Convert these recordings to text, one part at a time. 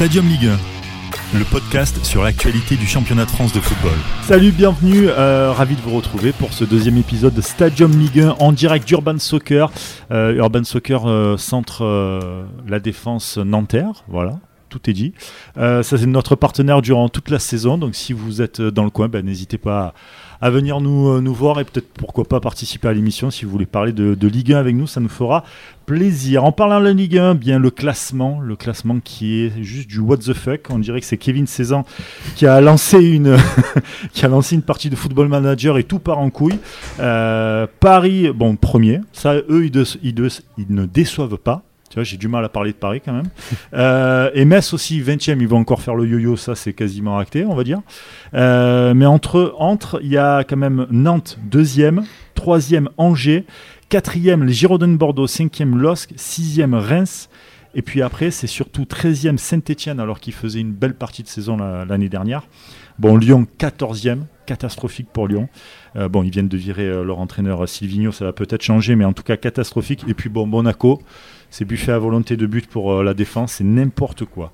Stadium Ligue 1, le podcast sur l'actualité du championnat de France de football. Salut, bienvenue, euh, ravi de vous retrouver pour ce deuxième épisode de Stadium Ligue 1 en direct d'Urban Soccer. Euh, Urban Soccer euh, centre la défense nanterre, voilà. Tout est dit. Euh, ça, c'est notre partenaire durant toute la saison. Donc, si vous êtes dans le coin, ben, n'hésitez pas à, venir nous, euh, nous voir et peut-être pourquoi pas participer à l'émission. Si vous voulez parler de, Ligue 1 avec nous, ça nous fera plaisir. En parlant de la Ligue 1, bien le classement, le classement qui est juste du what the fuck. On dirait que c'est Kevin Cézanne qui a lancé une qui a lancé une partie de Football Manager et tout part en couille. Euh, Paris, bon premier, ça eux de- ils ne déçoivent pas. Tu vois, j'ai du mal à parler de Paris quand même. Euh, et Metz aussi, 20e, ils vont encore faire le yo-yo, ça c'est quasiment acté, on va dire. Euh, mais entre, entre, il y a quand même Nantes, deuxième, troisième Angers, quatrième les Girondins de Bordeaux, cinquième LOSC, sixième Reims. Et puis après, c'est surtout 13e Saint-Etienne, alors qu'ils faisaient une belle partie de saison la- l'année dernière. Bon, Lyon, 14e, catastrophique pour Lyon. Euh, bon, ils viennent de virer leur entraîneur Silvino, ça va peut-être changer, mais en tout cas catastrophique. Et puis bon, Monaco, c'est buffet à volonté de but pour euh, la défense, c'est n'importe quoi.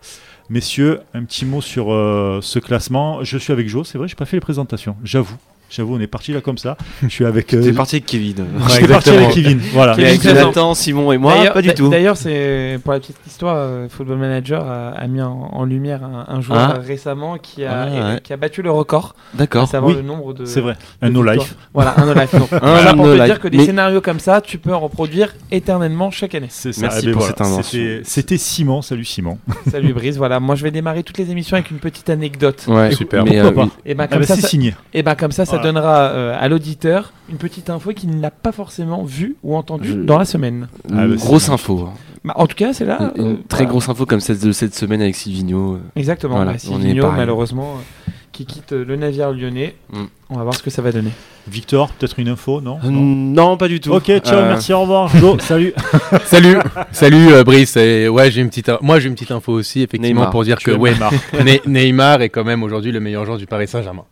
Messieurs, un petit mot sur euh, ce classement. Je suis avec Joe, c'est vrai, j'ai pas fait les présentations, j'avoue. J'avoue, on est parti là comme ça. Je suis avec. euh, T'es parti avec Kevin. J'étais parti avec Kevin. Voilà. Et avec Kevin Nathan, Simon et moi, D'ailleurs- pas du tout. D'ailleurs, c'est pour la petite histoire, euh, Football Manager a, a mis en, en lumière un, un joueur Ah. euh, récemment qui a, Ah, ouais. qui a battu le record, D'accord. savoir Oui, le nombre de. C'est vrai. Un no victoires. life. Voilà, un no life. Donc, Un voilà pour no te life. dire que des Mais- scénarios comme ça, tu peux en reproduire éternellement chaque année. C'est ça. Merci Eh ben pour voilà. cette invention. C'était- Simon. Salut Simon. Salut Brice, voilà. Moi, je vais démarrer toutes les émissions avec une petite anecdote. Ouais, Super. Mais, Pourquoi euh, pas Et ben Ah comme bah, ça, c'est ça- signé. et ben comme ça, ça Voilà. donnera euh, à l'auditeur une petite info qu'il n'a pas forcément vue ou entendue Je- dans la semaine. Ah, bah, grosse info. hein. Bah, en tout cas, c'est là. Une, une euh, très voilà. grosse info comme celle de cette semaine avec Silvino. Exactement. Voilà, bah, malheureusement, euh, qui quitte euh, le navire lyonnais. Mm. On va voir ce que ça va donner. Victor, peut-être une info, non, Euh, Non Non, pas du tout. Ok, ciao, Euh, merci, au revoir. Salut. Salut, salut euh, Brice. Et ouais, j'ai une petite, moi j'ai une petite info aussi, effectivement, Neymar. pour dire Tu que ouais, Neymar est quand même aujourd'hui le meilleur joueur du Paris Saint-Germain.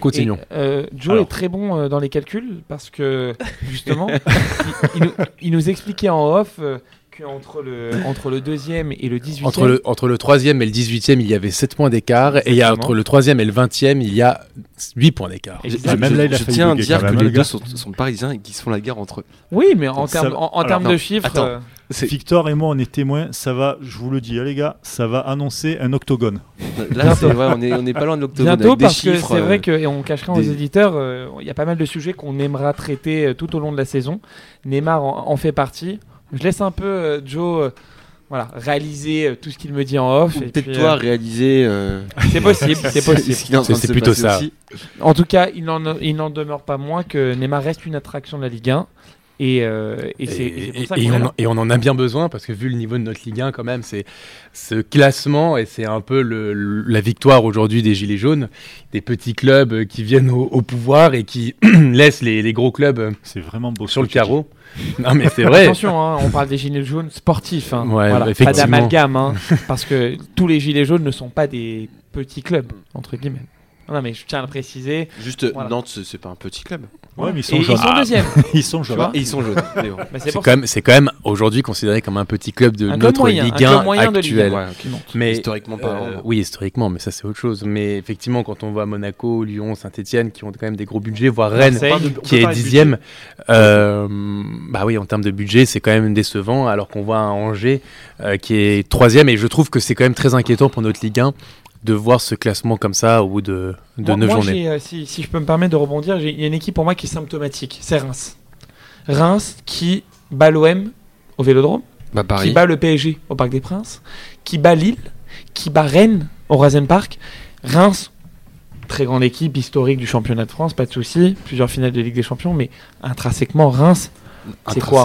Continuons. Et, euh, Joe Alors. est très bon euh, dans les calculs parce que justement, il, il nous, il nous expliquait en off euh, qu'entre le, entre le deuxième et le 18e, Entre le, entre le 3e et le 18e, il y avait 7 points d'écart. Et il y a, entre le 3e et le 20e, il y a 8 points d'écart. Je, je- Même là, il a je tiens à dire que les le deux gars. sont, sont parisiens et qu'ils se font la guerre entre eux. oui, mais en termes en, en de chiffres, attends. euh, C'est- Victor et moi, on est témoins. Ça va, je vous le dis, hein, les gars, ça va annoncer un octogone. Là, c'est vrai, on est, on est pas loin de l'octogone. bientôt des parce que c'est euh, vrai que et on cachera aux éditeurs, euh, il y a pas mal de sujets qu'on aimera traiter euh, tout au long de la saison. Neymar en, en fait partie. Je laisse un peu euh, Joe. euh, voilà, réaliser euh, tout ce qu'il me dit en off. Peut-être puis, toi euh, réaliser. euh, c'est possible, c'est possible. C'est plutôt ça. aussi. En tout cas, il n'en il n'en demeure pas moins que Neymar reste une attraction de la Ligue 1. Et, euh, et c'est et c'est pour ça et qu'on est on, en- et on en a bien besoin parce que vu le niveau de notre Ligue 1 quand même, c'est ce classement et c'est un peu le- le- la victoire aujourd'hui des Gilets jaunes, des petits clubs qui viennent au, au pouvoir et qui laissent les, les gros clubs vraiment beau. sur le carreau. Non mais c'est vrai. Attention, hein, on parle des gilets jaunes sportifs. hein. Ouais, Voilà, pas d'amalgame, hein, parce que tous les gilets jaunes ne sont pas des petits clubs, entre guillemets. Non, mais je tiens à le préciser. Juste, Voilà. Nantes, c'est pas un petit club. Ouais, mais ils Et sont ils jaunes. sont Ah, deuxièmes. Ils sont jaunes. Et ils sont jaunes. mais bon. Bah, c'est quand même, c'est quand même aujourd'hui considéré comme un petit club de Un notre moyen, Ligue club 1 moyen de Ligue actuelle. Ouais. Mais Historiquement euh, parlant. oui, historiquement, mais ça c'est autre chose. Mais effectivement, quand on voit Monaco, Lyon, Saint-Etienne, qui ont quand même des gros budgets, voire Rennes, Marseille. qui est dixième, euh, bah oui, en termes de budget, c'est quand même décevant. Alors qu'on voit un Angers euh, qui est troisième, et je trouve que c'est quand même très inquiétant pour notre Ligue 1 de voir ce classement comme ça au bout de, de Moi- 9 moi, journées. euh, si, si je peux me permettre de rebondir, il y a une équipe pour moi qui est symptomatique, c'est Reims. Reims qui bat l'OM au Vélodrome, Bah, qui bat le PSG au Parc des Princes, qui bat Lille, qui bat Rennes au Rasen Park. Reims, très grande équipe historique du championnat de France, pas de souci, plusieurs finales de Ligue des Champions, mais intrinsèquement, Reims, c'est quoi?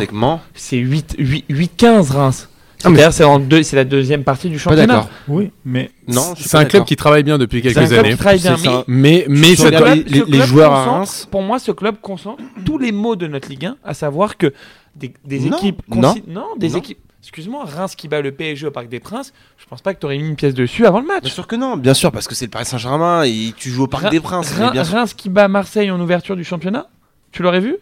C'est 8 8 8-15 Reims. Ah, C'est-à-dire c'est deux- la deuxième partie du championnat. d'accord. Oui, mais Non, C'est un club qui travaille bien depuis C'est un quelques club années. qui travaille bien, mais ça. Mais, ça club- les- joueurs à Reims- Pour moi, ce club concentre tous les maux de notre Ligue 1, à savoir que des, des Non, équipes. non, non, des non. équipes. Excuse-moi, Reims qui bat le PSG au Parc des Princes, je pense pas que tu aurais mis une pièce dessus avant le match. Bien sûr que non, bien sûr, parce que c'est le Paris Saint-Germain et tu joues au Parc Reims- des Princes. Reims, bien sûr. Reims qui bat Marseille en ouverture du championnat, tu l'aurais vu?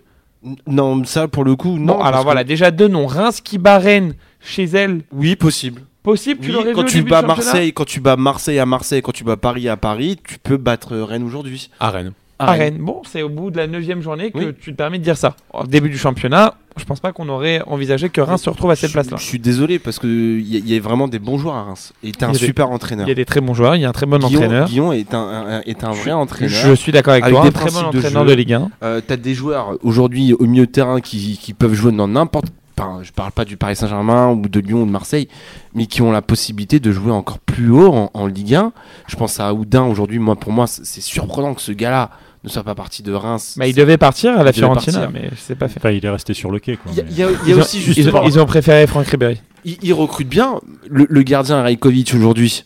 N- Non, ça pour le coup, non. Non, alors voilà, que- déjà deux noms. Reims qui bat Rennes chez elle, Oui, possible. Possible, tu Oui, l'aurais vu quand au tu début bats du championnat Marseille, quand tu bats Marseille à Marseille, quand tu bats Paris à Paris, tu peux battre Rennes aujourd'hui. À Rennes. à Rennes. Bon, c'est au bout de la neuvième journée que Oui. tu te permets de dire ça. Au début du championnat, je pense pas qu'on aurait envisagé que Reims se retrouve à cette place-là. Je suis désolé parce que il y, a- il y a vraiment des bons joueurs à Reims. Et t'es un Il y a des- super entraîneur. Il y a des très bons joueurs, il y a un très bon Guillaume, entraîneur. Guillaume est un, un- est un vrai entraîneur. Je suis d'accord avec, Avec toi, des un très bon principes de entraîneur jeu. de Ligue 1. Euh, T'as des joueurs aujourd'hui au milieu de terrain qui, qui peuvent jouer dans n'importe. Enfin, je parle pas du Paris Saint-Germain ou de Lyon ou de Marseille, mais qui ont la possibilité de jouer encore plus haut en, en Ligue 1. Je pense à Oudin aujourd'hui. Moi, pour moi, c'est surprenant que ce gars-là ne soit pas parti de Reims. Bah, il devait partir à la Fiorentina, mais c'est pas fait. Enfin, il est resté sur le quai. Quoi, Il y a, mais- il y a- il y a Ils ont- aussi ils, ont, justement, ils ont préféré Franck Ribéry. il, il recrute bien. Le, le gardien Rajkovic aujourd'hui,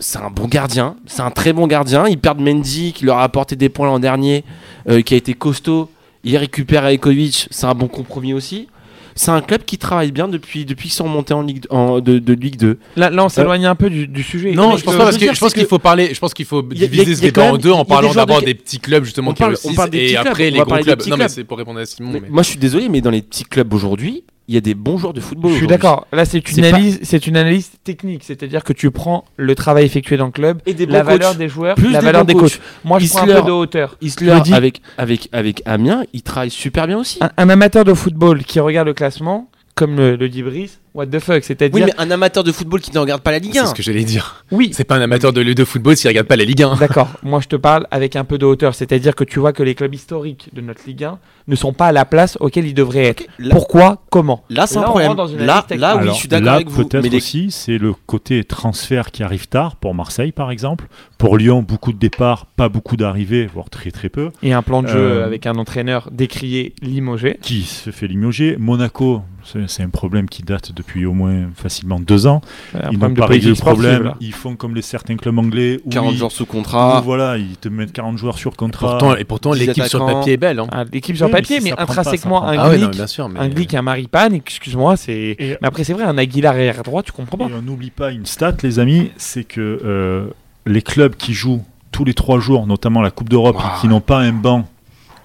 c'est un bon gardien. C'est un très bon gardien. Ils perdent Mendy qui leur a apporté des points l'an dernier, euh, qui a été costaud. Ils récupèrent Rajkovic. C'est un bon compromis aussi. C'est un club qui travaille bien depuis, depuis qu'ils sont remontés en Ligue, en- de, de Ligue 2. Là, là on s'éloigne un peu du, du sujet. Non, je pense pas que parce je que je pense qu'il faut parler. Je pense qu'il faut diviser ce débat en deux en parlant d'abord de- des petits clubs justement qui réussissent et après les gros clubs. Non mais c'est pour répondre à Simon. Moi, je suis désolé, mais dans les petits clubs aujourd'hui, il y a des bons joueurs de football. Je suis d'accord. Là, c'est une pas- analyse, c'est une analyse technique, c'est-à-dire que tu prends le travail effectué dans le club, Et des la valeur coachs. des joueurs, Plus la des valeur des coachs. coachs. Moi, je prends un Isler- peu de hauteur. Isler, Je le dis. avec, avec, avec Amiens, il travaille super bien aussi. Un, un amateur de football qui regarde le classement, comme le, le dit Brice, what the fuck, Oui, c'est-à-dire, mais un amateur de football qui ne regarde pas la Ligue 1. C'est ce que j'allais dire. oui, C'est pas un amateur de, de football s'il regarde pas la Ligue 1. D'accord, moi je te parle avec un peu de hauteur, c'est-à-dire que tu vois que les clubs historiques de notre Ligue 1 ne sont pas à la place auquel ils devraient être. Là, Pourquoi? Comment? Là, c'est un problème. rentre dans une Là, là, oui, Alors, je suis d'accord là, avec vous. Peut-être Mais les- aussi, c'est le côté transfert qui arrive tard pour Marseille, par exemple. Pour Lyon, beaucoup de départs, pas beaucoup d'arrivées, voire très très peu. Et un plan de jeu Euh, avec un entraîneur décrié, limogé. Qui se fait limoger. Monaco, c'est un problème qui date depuis au moins facilement deux ans. Un ils n'ont pas réglé le problème. Ils font comme les certains clubs anglais où 40 ils- jours sous où, contrat. voilà, ils te mettent 40 joueurs sur contrat. Pourtant, et pourtant l'équipe sur papier est belle. hein. Ah, L'équipe sur Oui, mais papier, si mais pas, intrinsèquement, prend un pas. Ah ouais, non, sûr. Mais... un Maripane, excuse-moi, c'est. Mais après, c'est vrai, un Aguilar arrière droit, tu comprends pas. Et on n'oublie pas une stat, les amis, c'est que euh, les clubs qui jouent tous les trois jours, notamment la Coupe d'Europe, Wow. qui n'ont pas un banc,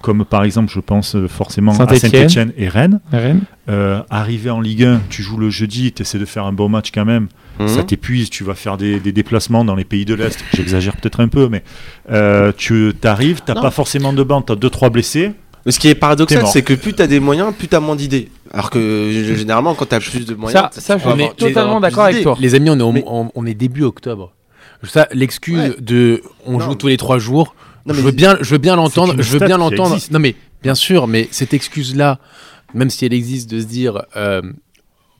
comme par exemple, je pense euh, forcément à Saint-Étienne. Saint-Etienne et Rennes, Rennes. euh, arriver en Ligue 1, tu joues le jeudi, tu essaies de faire un bon match quand même, Mhm. ça t'épuise, tu vas faire des, des déplacements dans les pays de l'Est, j'exagère peut-être un peu, mais euh, tu t'arrives, t'as Non. pas forcément de banc, t'as deux trois blessés, Mais ce qui est paradoxal, c'est que plus t'as des moyens, plus t'as moins d'idées. Alors que généralement, quand t'as plus de moyens, Ça, ça, tu je suis tu totalement d'accord avec toi. Les amis, on est, au- Mais- on, on est début octobre. Ça, l'excuse Ouais. de on Non, joue mais- tous les trois jours, Non, je veux bien, je veux bien l'entendre, je veux bien l'entendre. Non mais bien sûr, mais cette excuse-là, même si elle existe, de se dire euh,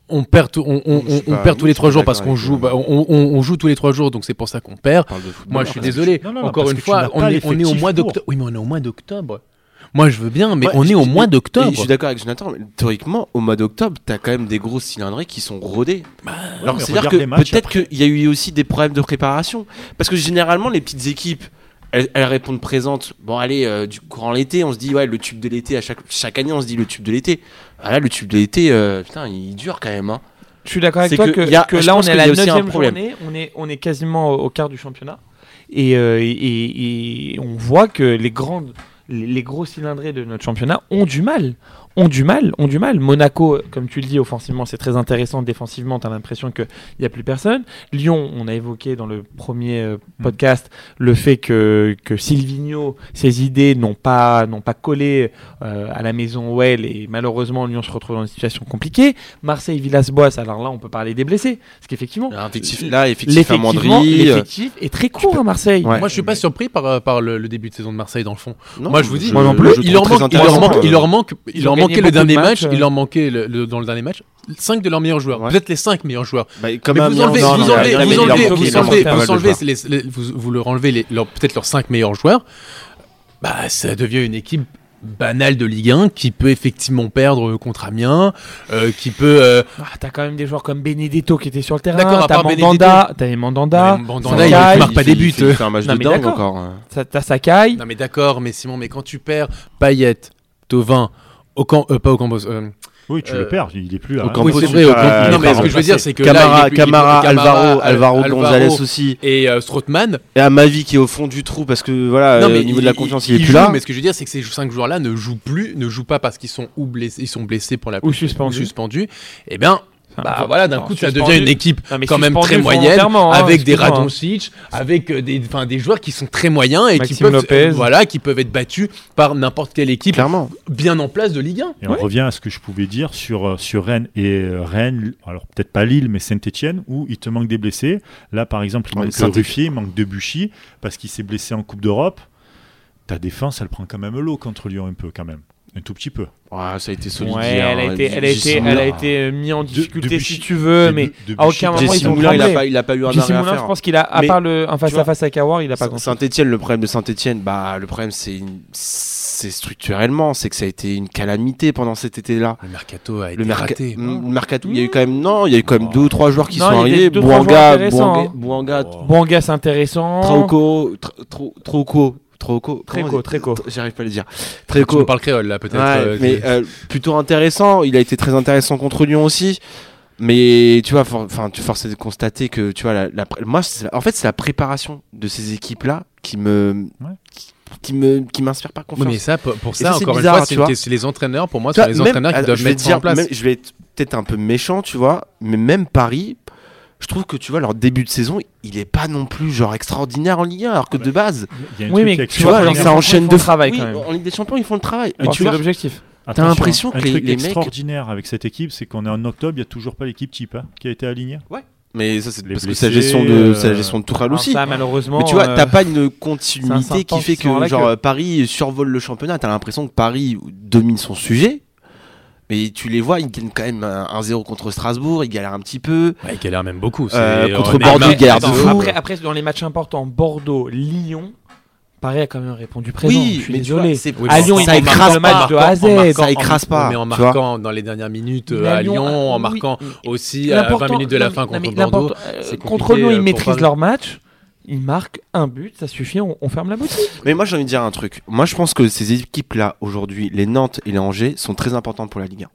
on perd, tout- on, perd tous les trois jours parce qu'on joue, bah, on, on- on joue tous les trois jours, donc c'est pour ça qu'on perd. Moi, je suis désolé. Non, non, non, Encore une fois, on est, on est au mois d'octobre. Oui, mais on est au mois d'octobre. Moi, je veux bien, mais Ouais, on est au mois d'octobre. Je suis d'accord avec Jonathan, mais théoriquement, au mois d'octobre, t'as quand même des grosses cylindrées qui sont rodées. Alors, mais c'est-à-dire que peut-être qu'il y a eu aussi des problèmes de préparation. Parce que généralement, les petites équipes, elles, elles répondent présentes. Bon, allez, euh, du courant l'été, on se dit, ouais, le tube de l'été, à chaque, chaque année, on se dit le tube de l'été. Ah là, le tube de l'été, euh, putain, il dure quand même. Hein. Je suis d'accord avec toi que que, y a- que je là on est à la a aussi un neuvième problème. journée, on est, on est quasiment au, au quart du championnat et, euh, et- et- et on voit que les grandes, les, les gros cylindrés de notre championnat ont du mal, ont du mal, ont du mal. Monaco, comme tu le dis, offensivement c'est très intéressant, défensivement tu as l'impression qu'il n'y a plus personne. Lyon, on a évoqué dans le premier euh, podcast le fait que, que Silvino, ses idées n'ont pas, n'ont pas collé euh, à la maison Well et malheureusement Lyon se retrouve dans une situation compliquée. Marseille, Villas-Boas, alors là on peut parler des blessés, parce qu'effectivement Là, effectif, là, effectif à l'effectivement, Mandry. euh, l'effectif est très court à Marseille. Ouais. Moi, je suis pas surpris par, par le, le début de saison de Marseille dans le fond. non, Moi, je vous dis, je- moi non plus. je il leur manque, il leur intéressant, manque, il leur manque, il Ils leur ont manquait gagné le de dernier match, euh. il leur manquait le- le- dans le dernier match 5 de leurs meilleurs joueurs, Ouais. peut-être les 5 meilleurs joueurs. bah, mais vous enlevez, non, vous enlevez, enlevez, enlevez, enlevez, les- les- leur enlevez les- leur- peut-être leurs 5 meilleurs joueurs. Bah, ça devient une équipe banale de Ligue 1 qui peut effectivement perdre contre Amiens, euh, qui peut euh, Ah, t'as quand même des joueurs comme Benedetto qui était sur le terrain. D'accord, T'as Mandanda, t'as Mandanda, Mais Mandanda, il Sakai, marque pas des buts. Un match Non, de mais dingue d'accord. encore. hein. t'as Sakai. Non mais d'accord, mais Simon, mais quand tu perds Payet, Tovin, Ocam, euh, pas Ocampos, euh, Oui, tu Euh, le perds, il est plus là. Ocampos, oui, c'est vrai, pas- il non mais ce que je veux dire c'est que Camara, là, il est plus- il est plus- Camara, Alvaro, Al- Alvaro Alvaro Gonzalez aussi. et euh, Strootman. Et à Mavi qui est au fond du trou parce que voilà, Non, euh, mais au niveau il- de la confiance, il, il est plus joue, là. Mais ce que je veux dire, c'est que ces cinq joueurs-là ne jouent plus, ne jouent pas parce qu'ils sont ou blessés, ils sont blessés pour la Ou suspendus. suspendus. Eh bien, Bah voilà, d'un coup, ça devient une équipe Non, quand même très moyenne, hein, avec des. Radonjic, avec euh, des, enfin, des joueurs qui sont très moyens et qui peuvent, Lopez. euh, voilà, qui peuvent être battus par n'importe quelle équipe Clairement. bien en place de Ligue 1. Et on revient à ce que je pouvais dire sur, euh, sur Rennes et euh, Rennes, alors peut-être pas Lille, mais Saint-Etienne, où il te manque des blessés. Là, par exemple, il Ouais, manque. Ruffier, il manque Debuchy, parce qu'il s'est blessé en Coupe d'Europe. Ta défense, elle prend quand même l'eau contre Lyon, un peu, quand même. Un tout petit peu. Ouais, ça a été solide. Ouais, hier, elle a hein. été, elle a été, elle a été euh, mis en difficulté si tu veux, mais à aucun moment Jesse ils ont Moulin, il a pas, il a pas eu un Jesse arrêt à Moulin, je pense qu'il a, à Mais, part le un face à face à Kawar, il a pas grand Saint-Etienne, le problème de Saint-Etienne, bah, le problème, c'est une- c'est structurellement, c'est que ça a été une calamité pendant cet été-là. Le mercato a été Le, merca- raté. Mm, le mercato, il y a eu quand même, non, il y a eu quand même deux ou trois joueurs qui Non, sont arrivés. joueurs Bouanga, Bouanga, hein. Bouanga, Oh. C'est intéressant. Trauco, Tra- Trau- Trauco, Trauco, Tréco, on Tréco. J'arrive pas à le dire. Tréco. nous parles créole là, peut-être. Ouais, euh, mais euh, plutôt intéressant. Il a été très intéressant contre Lyon aussi. Mais tu vois, for- enfin, tu forces de constater que tu vois, la, la pré- moi, la- en fait, c'est la préparation de ces équipes-là qui me, Ouais. qui, qui me, qui m'inspire pas confiance. mais ça, pour, ça, encore bizarre, une fois, c'est les entraîneurs. Pour moi, Tu c'est vois, les même- entraîneurs qui alors, doivent mettre en dire, place. même- je vais être peut-être un peu méchant, tu vois, mais même Paris, je trouve que tu vois, leur début de saison, il est pas non plus genre extraordinaire en Ligue 1, alors que de base, y Oui, mais tu vois, ça enchaîne de travail oui, quand même. en Ligue des Champions, ils font le travail. Tu vois, l'objectif. Attention, l'impression que les- truc les mecs- extraordinaire avec cette équipe, c'est qu'on est en octobre, il n'y a toujours pas l'équipe type hein, qui a été alignée. mais ça, c'est parce que c'est la gestion de, euh, la gestion de Tourelle aussi. ça, malheureusement. Mais tu vois, euh, t'as pas une continuité qui fait que genre. Paris survole le championnat. T'as l'impression que Paris domine son sujet. Mais tu les vois, ils gagnent quand même un 1-0 contre Strasbourg, ils galèrent un petit peu. Ouais, il galère même beaucoup. Euh, contre on est- Bordeaux, mais- il galère de attends, fou. Après, après, dans les matchs importants, Bordeaux, Lyon, Paris a quand même répondu présent. Oui, je suis mais tu désolé. vois, c'est- Oui, à Lyon, en- ils ça écrase le pas, match de A à Z. Ça écrase pas, Mais en marquant dans les dernières minutes euh, Mais à Lyon, en marquant oui. aussi à 20 L'important- minutes de la fin contre Bordeaux. euh, contre euh, ils maîtrisent leur match. Ils marquent un but, ça suffit, on, on ferme la boutique. Mais moi, j'ai envie de dire un truc. Moi, je pense que ces équipes-là, aujourd'hui, les Nantes et les Angers, sont très importantes pour la Ligue 1.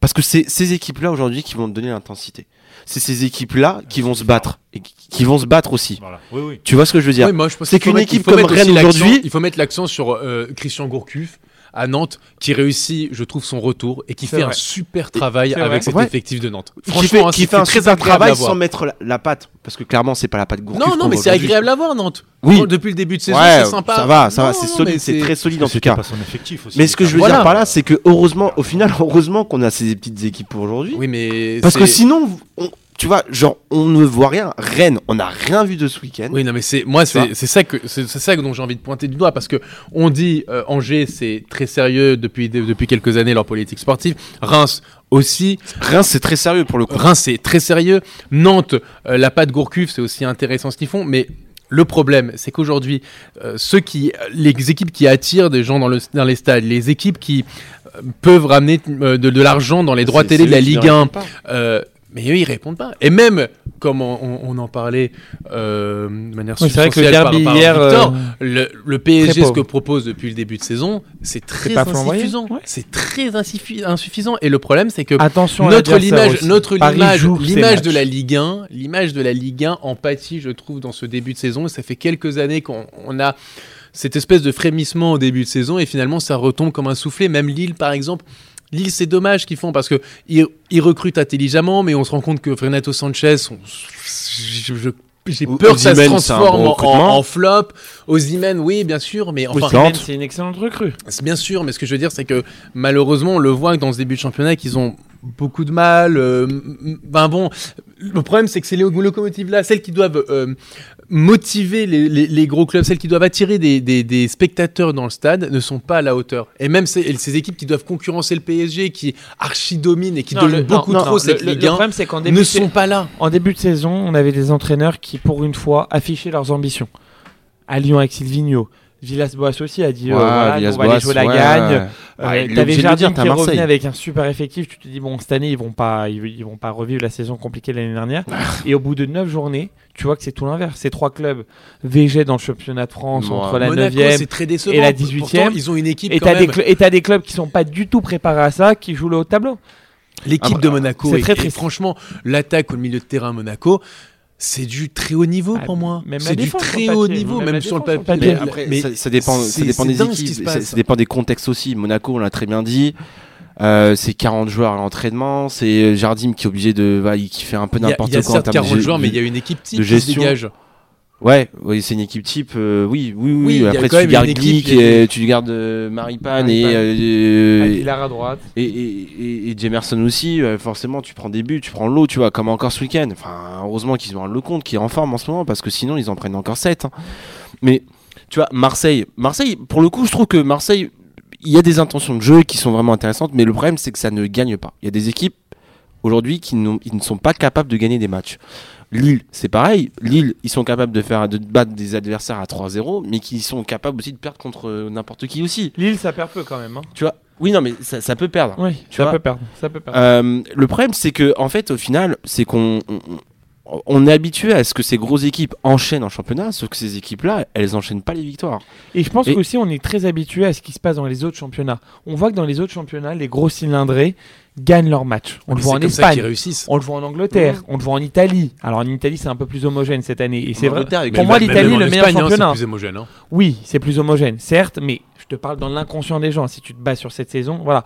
Parce que c'est ces équipes-là, aujourd'hui, qui vont te donner l'intensité. C'est ces équipes-là qui vont se battre. Et qui- vont se battre aussi. Voilà. Oui, oui. Tu vois ce que je veux dire? Oui, C'est qu'une il équipe comme Rennes aujourd'hui- Il faut mettre l'accent sur euh, Christian Gourcuff à Nantes, qui réussit, je trouve, son retour et qui fait vrai. un super travail vrai. avec cet Ouais. effectif de Nantes. qui Franchement, fait, hein, qui fait un très super travail sans mettre la, la patte. Parce que clairement, c'est pas la patte Gourcuff. Non, non, mais c'est agréable à voir, Nantes. Oui. Depuis le début de saison, Ouais, c'est sympa. ça va, ça va, c'est solide, très solide en tout cas. pas son effectif aussi. Mais ce que je veux Voilà. dire par là, c'est que heureusement, au final, heureusement qu'on a ces petites équipes pour aujourd'hui. Oui, mais. Parce que sinon, on- tu vois, genre, on ne voit rien. Rennes, on n'a rien vu de ce week-end. Oui, non, mais c'est moi, c'est ça que c'est ça dont j'ai envie de pointer du doigt parce que on dit euh, Angers, c'est très sérieux depuis depuis quelques années leur politique sportive. Reims aussi. Rien, c'est très sérieux pour le coup. Reims, c'est très sérieux. Nantes, euh, la patte Gourcuff, c'est aussi intéressant ce qu'ils font, mais le problème, c'est qu'aujourd'hui, euh, ceux qui, les équipes qui attirent des gens dans, le, dans les stades, les équipes qui euh, peuvent ramener de, de l'argent dans les droits télé de la Ligue 1, répondent pas. euh, mais eux, ils répondent pas. Et même, comme on, on- on en parlait euh, de manière Oui, c'est vrai que le par- par hier. Victor, euh, le, le PSG, ce que propose depuis le début de saison, c'est très insuffisant. ouais. C'est très insuffi- insuffisant. Et le problème, c'est que Attention notre l'adversaire image, aussi. notre l'image matchs. de la Ligue 1, l'image de la Ligue 1 en pâtit, je trouve, dans ce début de saison. Et ça fait quelques années qu'on on a cette espèce de frémissement au début de saison et finalement ça retombe comme un soufflet. Même Lille, par exemple. Lille, c'est dommage qu'ils font parce que ils, ils recrutent intelligemment, mais on se rend compte que Renato Sanchez, on- je- je- j'ai peur que ça se transforme bon en, en flop. Ozymen, oui, bien sûr, mais enfin, c'est une excellente recrue. c'est bien sûr, mais ce que je veux dire, c'est que malheureusement, on le voit dans ce début de championnat qu'ils ont beaucoup de mal. euh, m- m- ben bon, le problème, c'est que ces lo- locomotives-là, celles qui doivent euh, motiver les, les- les gros clubs, celles qui doivent attirer des, des- des spectateurs dans le stade, ne sont pas à la hauteur. Et même ces, équipes qui doivent concurrencer le PSG, qui archi-dominent et qui Non, dominent le- beaucoup non, trop non, cette le- Ligue Le 1, problème, c'est qu'en début, ne sont pas là. en début de saison, on avait des entraîneurs qui, pour une fois, affichaient leurs ambitions. À Lyon avec Silvino. Villas-Boas aussi a dit euh, Ouais, voilà, on va aller jouer la ouais. gagne. Ouais, Euh, il est T'avais Jardim dire, qui revenait avec un super effectif. Tu te dis bon cette année ils vont pas ils, ils vont pas revivre la saison compliquée de l'année dernière. Et au bout de 9 journées, tu vois que c'est tout l'inverse. Ces trois clubs végètent dans le championnat de France Ouais. entre la Monaco, 9e c'est très décevant. et la 18e. Pourtant, ils ont une équipe et quand t'as des, cl- des clubs qui sont pas du tout préparés à ça, qui jouent le haut tableau. L'équipe Ah bah, de Monaco, c'est et, très et franchement, l'attaque au milieu de terrain Monaco, c'est du très haut niveau Ah, pour moi. même la C'est du très haut papier, niveau, même sur le papier. Mais papier. après, Mais ça, ça dépend, ça dépend des équipes, ça, dépend des contextes aussi. Monaco, on l'a très bien dit. Euh, c'est 40 joueurs à l'entraînement, c'est Jardim qui est obligé de, bah, il- qui fait un peu n'importe il y a quoi en certes termes de 40 gé- joueurs, mais il y a une équipe type de qui se gestion. dégage. Ouais, oui, c'est une équipe type. euh, oui, oui, oui. Oui, Après, tu gardes Glick et tu gardes euh, Maripane et, euh, à droite. et, et, et, et Jamerson aussi. euh, forcément, tu prends des buts, tu prends l'eau, tu vois, comme encore ce week-end. Enfin, heureusement qu'ils ont un Lecomte qui est en forme en ce moment parce que sinon, ils en prennent encore 7. Mais tu vois, Marseille, Marseille, pour le coup, je trouve que Marseille, il y a des intentions de jeu qui sont vraiment intéressantes, mais le problème, c'est que ça ne gagne pas. Il y a des équipes aujourd'hui qui ils ne sont pas capables de gagner des matchs. Lille, c'est pareil. Lille, ils sont capables de faire de battre des adversaires à 3-0, mais qui sont capables aussi de perdre contre euh, n'importe qui aussi. Lille, ça perd peu quand même. hein. Tu vois Oui, non, mais ça, ça peut perdre. Oui, Tu ça vois peut perdre. Ça peut perdre. Euh, le problème, c'est que en fait, au final, c'est qu'on on, on est habitué à ce que ces grosses équipes enchaînent en championnat, sauf que ces équipes-là, elles enchaînent pas les victoires. Et je pense Et- qu'aussi on est très habitué à ce qui se passe dans les autres championnats. On voit que dans les autres championnats, les gros cylindrés gagnent leurs matchs. On le Mais voit en Espagne, réussissent. on le voit en Angleterre, on le voit en Italie. Alors en Italie, c'est un peu plus homogène cette année. Et c'est vrai. Pour moi, l'Italie, le meilleur Espagne, hein, championnat. C'est plus homogène. hein. Oui, c'est plus homogène, certes, mais je te parle dans l'inconscient des gens. Si tu te bases sur cette saison, voilà.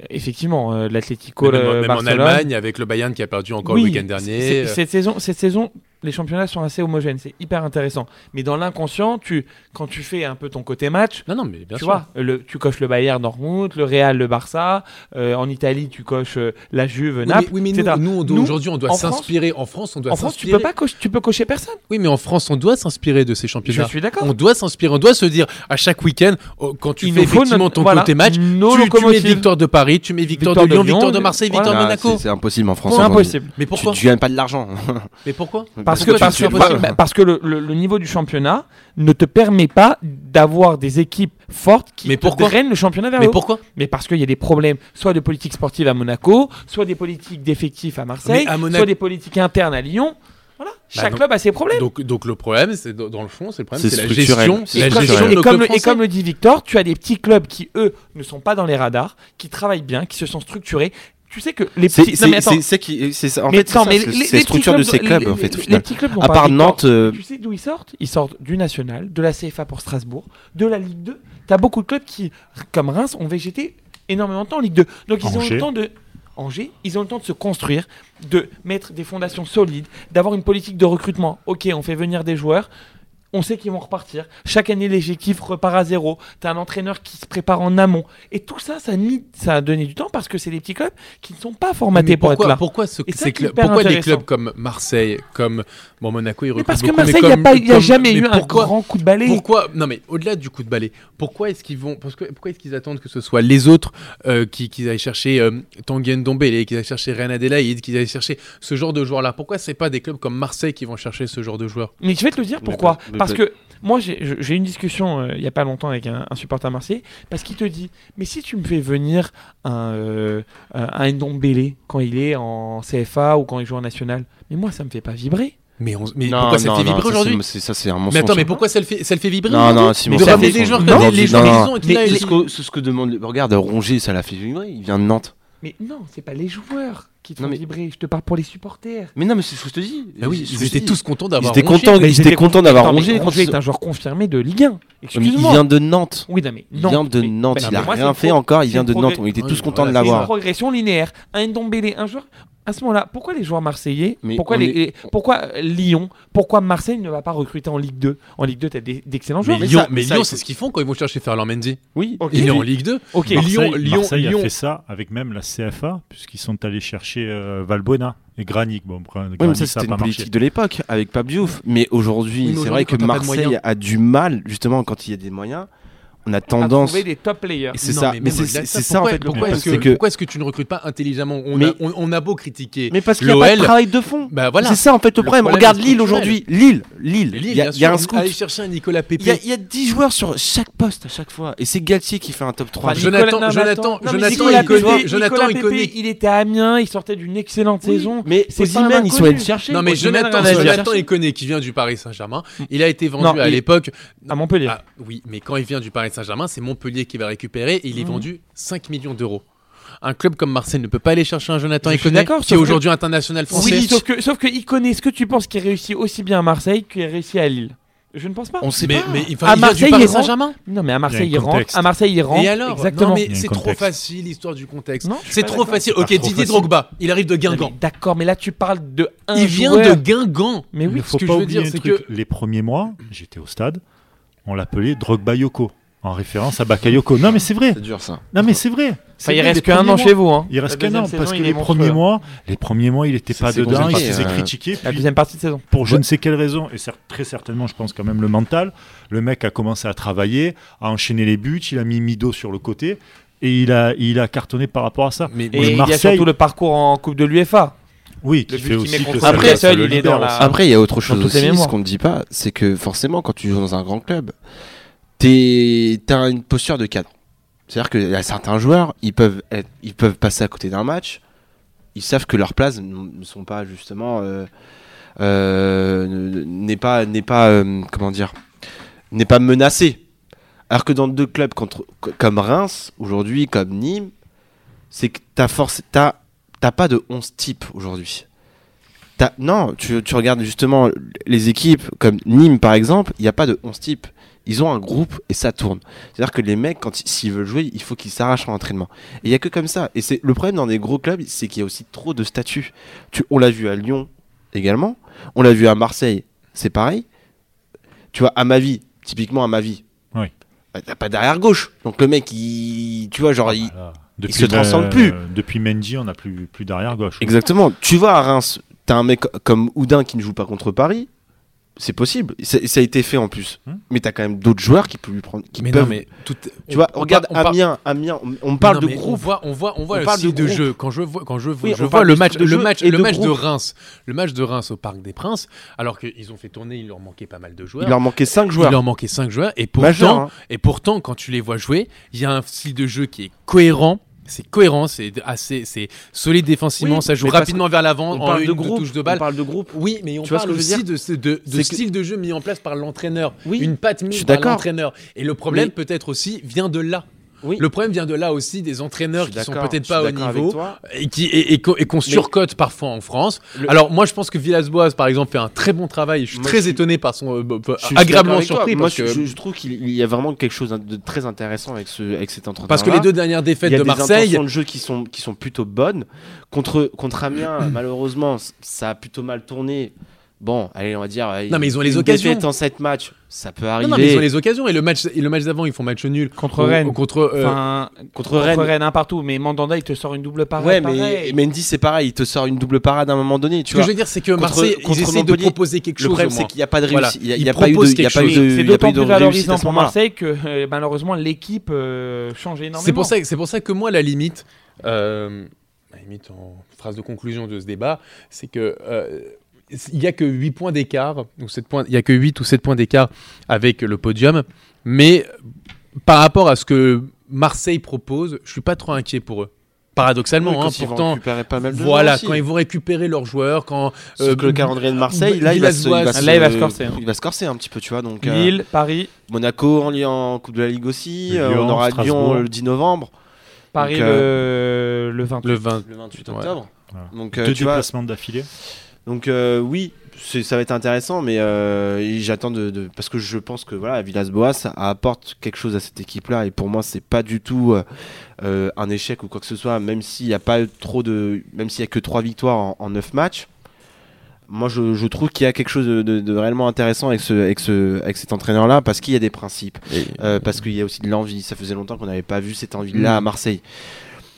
Euh, Effectivement, euh, l'Atlético, Même, le même en Barcelone. Allemagne, avec le Bayern qui a perdu encore Oui, le week-end dernier. Cette saison, cette saison, les championnats sont assez homogènes. C'est hyper intéressant. Mais dans l'inconscient, tu, quand tu fais un peu ton côté match, Non, non, mais bien tu sûr. vois, le, tu coches le Bayern Dortmund, le Real, le Barça. euh, en Italie, tu coches euh, la Juve, Oui, Naples. mais, oui, mais etc. nous, aujourd'hui, on doit s'inspirer. En France, on doit En France, tu s'inspirer. peux pas cocher, tu peux cocher personne. Oui, mais en France, on doit s'inspirer de ces Je championnats. suis d'accord. On doit s'inspirer, on doit se dire à chaque week-end, oh, quand tu Il fais effectivement notre- ton voilà, côté match, tu, tu mets victoire de Paris, tu mets victoire, Victoire de de Lyon, victoire de Marseille, voilà. victoire de Ah, Monaco. c'est- C'est impossible en France. C'est aujourd'hui. impossible. Mais pourquoi tu gagnes pas de l'argent. Mais pourquoi? Parce que, Pourquoi parce, que, parce, bah, que le, le- le niveau du championnat ne te permet pas d'avoir des équipes fortes qui Mais te pourquoi drainent le championnat vers Mais le haut. pourquoi Mais parce qu'il y a des problèmes, soit de politique sportive à Monaco, soit des politiques d'effectifs à Marseille, Mais à Monaco- soit des politiques internes à Lyon. Voilà, chaque donc- club a ses problèmes. donc, donc le problème, c'est dans le fond, c'est le problème, C'est c'est la gestion, la Et comme- gestion de et, nos comme clubs le, et français. comme le dit Victor, tu as des petits clubs qui, eux, ne sont pas dans les radars, qui travaillent bien, qui se sont structurés. Tu sais que les petits. Non, mais c'est- attends. c'est- c'est qui- c'est ça. En Mais fait, c'est attends, ça, mais c'est- les- les structure de ces les- clubs, les- en fait, au les final. petits clubs À part Nantes, euh, Tu sais d'où ils sortent? Ils sortent du National, de la CFA pour Strasbourg, de la Ligue 2. Tu as beaucoup de clubs qui, comme Reims, ont végété énormément de temps en Ligue 2. Donc ils ont le temps de. Angers, ils ont le temps de se construire, de mettre des fondations solides, d'avoir une politique de recrutement. Ok, on fait venir des joueurs. On sait qu'ils vont repartir. Chaque année, l'effectif repart à zéro. T'as un entraîneur qui se prépare en amont. Et tout ça, ça, nie- ça a donné du temps parce que c'est des petits clubs qui ne sont pas formatés Mais pour pourquoi, être là. pourquoi, ce- Et ça ces pourquoi des clubs comme Marseille, comme bon, Monaco, ils recrutent parce que beaucoup, Marseille, il n'y a, jamais mais eu un pourquoi- grand coup de balai. Pourquoi Non mais au-delà du coup de balai, pourquoi est-ce qu'ils vont parce que- Pourquoi est-ce qu'ils attendent que ce soit les autres euh, qui, qui aillent chercher euh, Tanguy Ndombele, qui aillent chercher Reine Adelaide, qui aillent chercher ce genre de joueurs-là? Pourquoi c'est pas des clubs comme Marseille qui vont chercher ce genre de joueurs? Mais je vais te le dire pourquoi? mais Parce que moi, j'ai une discussion euh, il y a pas longtemps avec un, un supporter marseillais, parce qu'il te dit Mais si tu me fais venir un, euh, un Ndombele quand il est en CFA ou quand il joue en national, mais moi, ça me fait pas vibrer. Mais, on- mais Non, pourquoi ça le fait vibrer aujourd'hui Ça, c'est un mensonge. Mais attends, mais pourquoi ça le fait, ça le fait vibrer Non, non, Simon, Mais de ça fait des joueurs, Non, les, joueurs qu'ils ont ce que demande. Regarde, Rongier, ça l'a fait vibrer. Il vient de Nantes. Mais non, c'est pas les joueurs qui te Non, font mais- vibrer. Je te parle pour les supporters. Mais non, mais c'est ce que je te dis. Ah oui, ce ils étaient tous contents Ils d'avoir étaient Rongier. contents, ils étaient contents d'avoir Rongier ils- est un joueur confirmé de Ligue 1. Mais il Excuse-moi. vient de Nantes. Oui, non, mais Il Nantes, vient de Nantes. mais Il a rien fait encore. Il vient de Nantes. On était Ouais, tous contents de C'est une l'avoir. progression linéaire. Un Ndombele, un joueur. À ce moment-là, pourquoi les joueurs marseillais Mais pourquoi, on les, est- les- pourquoi Lyon Pourquoi Marseille ne va pas recruter en Ligue 2 En Ligue 2, tu as d'excellents Mais joueurs. Mais Lyon, ça- mais ça, Lyon, il c'est ce qu'ils font quand ils vont chercher Ferland Mendy. Oui. Il est en Ligue 2. Ok, Mais Lyon- Marseille, Lyon- Marseille Lyon- a fait ça avec même la CFA, puisqu'ils sont allés chercher euh, Valbuena et Granic. Bon, Granic, Oui, mais ça, ça c'était une pas marché. politique de l'époque avec Pape Diouf. Mais aujourd'hui, Oui, c'est vrai que Marseille a du mal, justement, quand il y a des moyens. On a à tendance. trouver des top players. C'est ça. mais Mais c'est ça, ça en fait Pourquoi est-ce que, C'est que. pourquoi est-ce que tu ne recrutes pas intelligemment? On, Mais- a, on, on a beau critiquer. Mais parce qu'il n'y a pas de travail de fond. Bah voilà. C'est ça en fait le Le problème. problème Regarde est Lille aujourd'hui. Lille, Lille. Il y a, y un scout. Aller chercher un Nicolas Pépé. Il y, a, il y a 10 joueurs sur chaque poste à chaque fois. Et c'est Galtier qui fait un top 3. Enfin, Jonathan- Jonathan- Jonathan, il était à Amiens, il sortait d'une excellente saison. Mais C'est aussi pas un même, ils sont allés le chercher. Non mais Jonathan. Iconé qui vient du Paris Saint-Germain, il a été vendu à l'époque. À Montpellier. Ah, oui, mais quand il vient du Paris Saint-Germain, c'est Montpellier qui va récupérer et il est Mhm. vendu 5 millions d'euros. Un club comme Marseille ne peut pas aller chercher un Jonathan Iconé d'accord, qui est que- aujourd'hui international français. Oui, sauf que, sauf que il connaît ce que tu penses qu'il réussit aussi bien à Marseille qu'il réussit à Lille? Je ne pense pas. On sait Mais, pas. mais il, À Marseille, il rentre- Saint-Germain. Non, mais à Marseille, Il rentre. À Marseille, il rentre. Et alors? Exactement. Non, mais c'est trop facile l'histoire du contexte. C'est trop facile. Ok, trop Didier facile. Drogba, il arrive de Guingamp. D'accord, mais là, tu parles de un Il vient joueur. de Guingamp. Mais oui. Il ne faut ce que pas je veux oublier dire, un c'est truc. que- Les premiers mois, j'étais au stade, on l'appelait Drogba Yoko, en référence à Bakayoko. Non, mais c'est vrai. C'est dur ça. Non, mais c'est vrai. Enfin, il reste qu'un an chez vous. Hein. Il reste qu'un an parce que les premiers mois, les premiers mois, il était C'est- pas dedans, il se faisait critiquer. La deuxième partie de saison. pour je ne sais quelle raison, et très certainement, je pense quand même le mental, le mec a commencé à travailler, à enchaîner les buts, il a mis Mido sur le côté, et il a, il a cartonné par rapport à ça. Mais, Et il y a surtout le parcours en Coupe de l'UEFA. Oui, qui fait aussi que Après, seul, il est libère dans la- aussi. Après, il y a autre chose aussi, ce qu'on ne dit pas, c'est que forcément, quand tu joues dans un grand club, t'as une posture de cadre. C'est-à-dire qu'il y a certains joueurs, ils peuvent, être- ils peuvent passer à côté d'un match, ils savent que leurs places ne sont pas justement. euh, euh, ne- n'est pas, n'est pas euh, comment dire, n'est pas menacée. Alors que dans deux clubs contre, co- comme Reims, aujourd'hui, comme Nîmes, c'est que t'as force, t'as, pas de 11 types aujourd'hui. Non, tu, tu regardes justement les équipes comme Nîmes par exemple, il n'y a pas de 11 types. Ils ont un groupe et ça tourne. C'est-à-dire que les mecs, quand ils- s'ils veulent jouer, il faut qu'ils s'arrachent en entraînement. Et il n'y a que comme ça. Et c'est le problème dans des gros clubs, c'est qu'il y a aussi trop de statuts. Tu, on l'a vu à Lyon également. On l'a vu à Marseille, c'est pareil. Tu vois, à ma vie, typiquement à ma vie. Oui. bah, T'as pas derrière gauche. Donc le mec, il, tu vois, genre, il, Voilà. Depuis, se transcende euh, plus. Depuis Mendy, on n'a plus, plus d'arrière gauche. Exactement. Tu vois à Reims, t'as un mec comme Oudin qui ne joue pas contre Paris. C'est possible. Ça, a été fait en plus. Hmm. Mais t'as quand même d'autres joueurs qui peuvent lui prendre. Qui mais peuvent, non, mais tout. Tu vois, on regarde par- Amiens. On, parle Non, de mais On groupe. voit, on voit, on voit le parle style de de, groupe. jeu. Quand je vois, quand je, Oui, je on vois le match, de le jeu match, et le de match de groupe. Reims, le match de Reims au Parc des Princes, alors qu'ils ont fait tourner, il leur manquait pas mal de joueurs. Il leur manquait 5 Il joueurs. leur manquait 5 joueurs et hein. et pourtant, quand tu les vois jouer, il y a un style de jeu qui est cohérent. C'est cohérent, c'est assez, c'est solide défensivement, Oui, ça joue rapidement vers l'avant On en parle une de groupe. touches de On balle. parle de groupe. Oui, mais on Tu parle aussi de, ce- de, de C'est que- style de jeu mis en place par l'entraîneur. Oui. Une patte mise par l'entraîneur. Et le problème, Mais- peut-être aussi, vient de là. Oui. Le problème vient de là aussi des entraîneurs qui sont peut-être pas au niveau et qui et, et qu'on- et qu'on surcote parfois en France. Le- Alors moi je pense que Villas-Boas par exemple fait un très bon travail. Je suis Moi, très je étonné par son euh, bah, Je suis agréablement surpris Moi, parce je, que je- trouve qu'il il y a vraiment quelque chose de très intéressant avec, ce, avec cet entraîneur. parce que les deux dernières défaites il y a de des Marseille, intentions de jeu qui sont, qui sont plutôt bonnes. Contre, contre Amiens, malheureusement, ça a plutôt mal tourné. Bon, allez, on va dire. Non, mais ils ont les occasions. en 7 matchs, ça peut arriver. non, non, mais ils ont les occasions et le match et le match d'avant ils font match nul Contre Rennes. ou contre euh, Enfin, Contre Rennes. un partout. Mais Mandanda, il te sort une double parade. Ouais, mais pareil. Mendy, c'est pareil, il te sort une double parade à un moment donné. Tu ce que je veux dire c'est que Marseille contre ils essayent de proposer quelque Le chose problème, au c'est qu'il n'y a pas de Voilà. réussite. Il n'y a, Il il y a pas eu de, propose il y a quelque pas eu chose. de, c'est il y a pas d'autant plus valorisant pour. Marseille que euh, malheureusement l'équipe euh, change énormément. C'est pour ça, c'est pour ça que moi, la limite, euh, la limite en phrase de conclusion de ce débat, c'est que euh, il y a que 8 points d'écart, ou 7 points, il y a que 8 ou 7 points d'écart avec le podium, mais par rapport à ce que Marseille propose, je suis pas trop inquiet pour eux. Paradoxalement, Oui, hein, ils pourtant, récupérer pas mal de voilà, quand ils vont récupérer leurs joueurs, quand euh, que le calendrier de Marseille, là, il va, se, il va Villas-Boas- se- Là, il va se corser, hein. Il va se corser un petit peu, tu vois. Donc, euh, Lille, Paris, Monaco en, en Coupe de la Ligue aussi. euh, Lyon, on aura Strasbourg. Lyon le 10 novembre, Paris Donc, le, le 28. le 20. le 28 Ouais. octobre. Voilà. Donc, euh, Deux déplacements d'affilée. Donc euh, oui, ça va être intéressant, mais euh, j'attends de, de- parce que je pense que voilà, Villas-Boas apporte quelque chose à cette équipe-là, et pour moi, c'est pas du tout euh, un échec ou quoi que ce soit, même s'il n'y a pas trop de, même s'il y a que trois victoires en, 9 matchs. Moi, je, je trouve qu'il y a quelque chose de, de- de réellement intéressant avec, ce, avec, ce, avec cet entraîneur-là, parce qu'il y a des principes, euh, parce qu'il y a aussi de l'envie. Ça faisait longtemps qu'on n'avait pas vu cette envie-là Mm. à Marseille.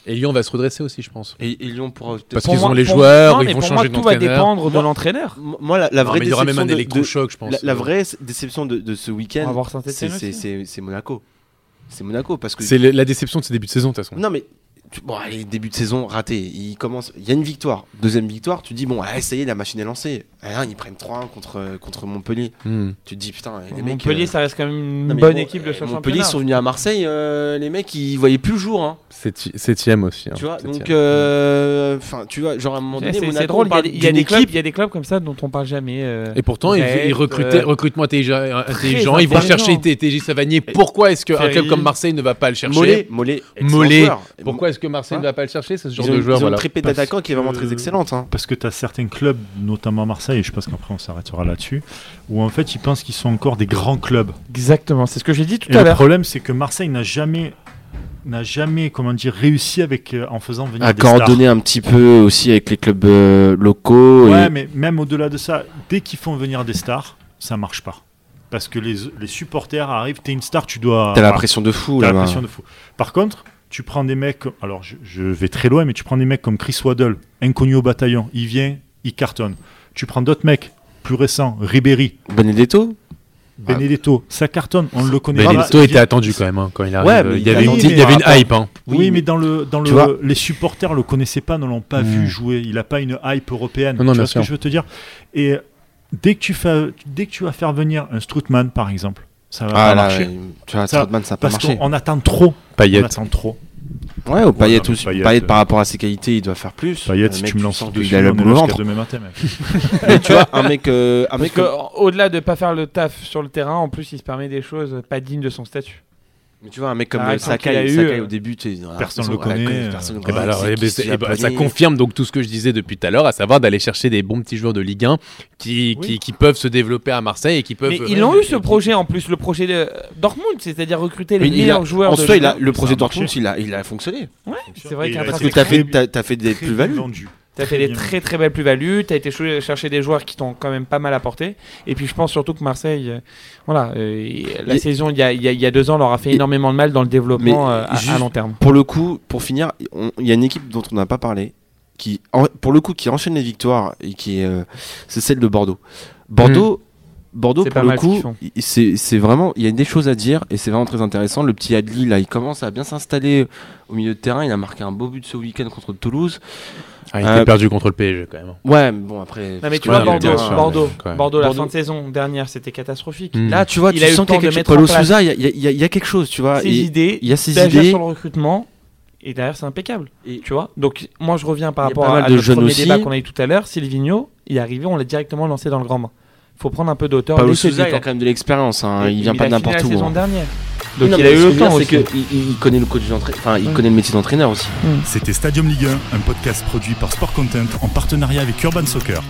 Et Lyon va se redresser aussi, je pense. Et, et Lyon pourra Parce Pour qu'ils ont les pour- joueurs, non, ils mais vont pour changer moi, tout va d'entraîneur. dépendre de l'entraîneur. Moi, la, la Non, vraie mais il y aura même déception un électrochoc, je pense. La, la vraie déception de, de ce week-end, voir c'est Monaco. C'est Monaco parce que. C'est la déception de ces débuts de saison, de toute façon. Non, mais. Bon, allez, début de saison raté. Il commence. Il y a une victoire. Deuxième victoire, tu dis, bon, allez, ça y est, la machine est lancée. Ah, là, ils prennent 3-1 contre, contre Montpellier. Hmm. Tu te dis, putain, les mecs. Montpellier, euh, ça reste quand même une non, bonne bon, équipe de euh, ce Montpellier, championnat. ils sont venus à Marseille, euh, les mecs, ils voyaient plus le jour. Hein, Septi- Septième aussi. hein, tu vois, donc. euh, Enfin, tu vois, genre à un moment C'est- donné, C'est drôle, on il y a des- il y, a d'une des clubs, il y a des clubs comme ça dont on parle jamais. euh, Et pourtant, ils, euh, recrutement intelligent, ils vont chercher T- TJ Savanier. Pourquoi est-ce qu'un club comme Marseille ne va pas le chercher? Mollet, Mollet. Pourquoi pourquoi est-ce que Marseille Hein ne va pas le chercher C'est ce genre Ils ont, de joueur. ils ont voilà. une d'attaquants qui est vraiment très excellente. hein. Parce que tu as certains clubs, notamment Marseille, et je pense qu'après on s'arrêtera là-dessus, où en fait ils pensent qu'ils sont encore des grands clubs. Exactement, c'est ce que j'ai dit tout Et à le l'heure. problème, c'est que Marseille n'a jamais, n'a jamais, comment dire, réussi avec euh, en faisant venir À des stars. coordonner un petit peu aussi avec les clubs euh, locaux. et- Ouais, mais même au-delà de ça, dès qu'ils font venir des stars, ça marche pas. Parce que les, les supporters arrivent, t'es une star, tu dois. T'as la pression de fou t'as la pression de fou. Par contre, tu prends des mecs, alors je, je vais très loin, mais tu prends des mecs comme Chris Waddle, inconnu au bataillon, il vient, il cartonne. Tu prends d'autres mecs plus récents, Ribéry, Benedetto Benedetto, ça cartonne, on le connaît Benedetto pas. était attendu quand même hein, quand il arrive. Ouais, il y avait une, attendu il y avait une par hype. hein. Oui, Oui, mais dans le dans le vois- les supporters le connaissaient pas, ne l'ont pas Mm. vu jouer. Il a pas une hype européenne. Non, non, tu bien vois ce que je veux te dire? Et dès que tu fais, dès que tu vas faire venir un Strootman par exemple, ça va Ah pas là, marcher. ouais, tu vois, Ça- ça a pas Parce marché. qu'on attend trop. Payet. On attend trop. Ouais, au Payet non, mais aussi. Payet, Payet, euh, par rapport à ses qualités, il doit faire plus. Payet, Le si mec, tu me lances dessus, qu'il a le jusqu'à ventre. demain matin, mec. Mais tu vois, un mec, euh, un mec que au-delà de pas faire le taf sur le terrain, en plus il se permet des choses pas dignes de son statut. Mais tu vois, un mec comme La euh, Sakai, a eu, Sakai, euh, au début, tu sais, personne ah, le connaît, personne euh, Eh ben connaît, alors, eh ben, eh ben, ça confirme donc tout ce que je disais depuis tout à l'heure, à savoir d'aller chercher des bons petits joueurs de Ligue 1 qui, Oui. qui, qui peuvent se développer à Marseille et qui peuvent. Mais euh, ils ont eu ce projet en plus, le projet de Dortmund, c'est-à-dire recruter les Mais il a- meilleurs joueurs En soi, il Ligue a, 1. le projet Dortmund, il a, il a fonctionné. Ouais, c'est vrai Et qu'il y a un il a Parce trafic que t'as fait, fait des plus-values. T'as Très fait des bien très très belles plus-values, t'as été chou- chercher des joueurs qui t'ont quand même pas mal apporté. Et puis je pense surtout que Marseille, euh, voilà, euh, la Et- saison il y, a, il y deux ans leur a fait énormément de mal dans le développement Mais euh, à, long terme. Pour le coup, pour finir, il y a une équipe dont on n'a pas parlé, qui, en- pour le coup, qui enchaîne les victoires et qui, est, euh, c'est celle de Bordeaux. Bordeaux, Bordeaux, C'est pour pas le coup, c'est, vraiment, il y a des choses à dire et c'est vraiment très intéressant. Le petit Adli, là, il commence à bien s'installer au milieu de terrain. Il a marqué un beau but ce week-end contre Toulouse. Ah, il Euh, était perdu contre le PSG quand même. Ouais, mais bon après. Non mais tu Ouais, vois Bordeaux, sûr, Bordeaux, mais la Bordeaux- fin de saison dernière c'était catastrophique. Mm. Là, tu vois, Il tu a sens le qu'il y a quelque chose. Souza, il y a- y, y quelque chose, tu vois. Ses et idées, Il y a ses idées. sur le recrutement et derrière c'est impeccable. Et- tu vois. Donc moi je reviens par rapport à, à jeunes premier aussi. débat qu'on a eu tout à l'heure. Silvino, il est arrivé, on l'a directement lancé dans le grand bain. Faut prendre un peu d'auteur. Paulo Souza, il a quand même de l'expérience. hein, Il vient pas de n'importe la où. saison hein. dernière. Donc non, il a eu que le temps aussi. c'est qu'il il connaît le coach. Enfin, il connaît le métier d'entraîneur aussi. C'était Stadium Ligue 1, un podcast produit par Sport Content en partenariat avec Urban Soccer.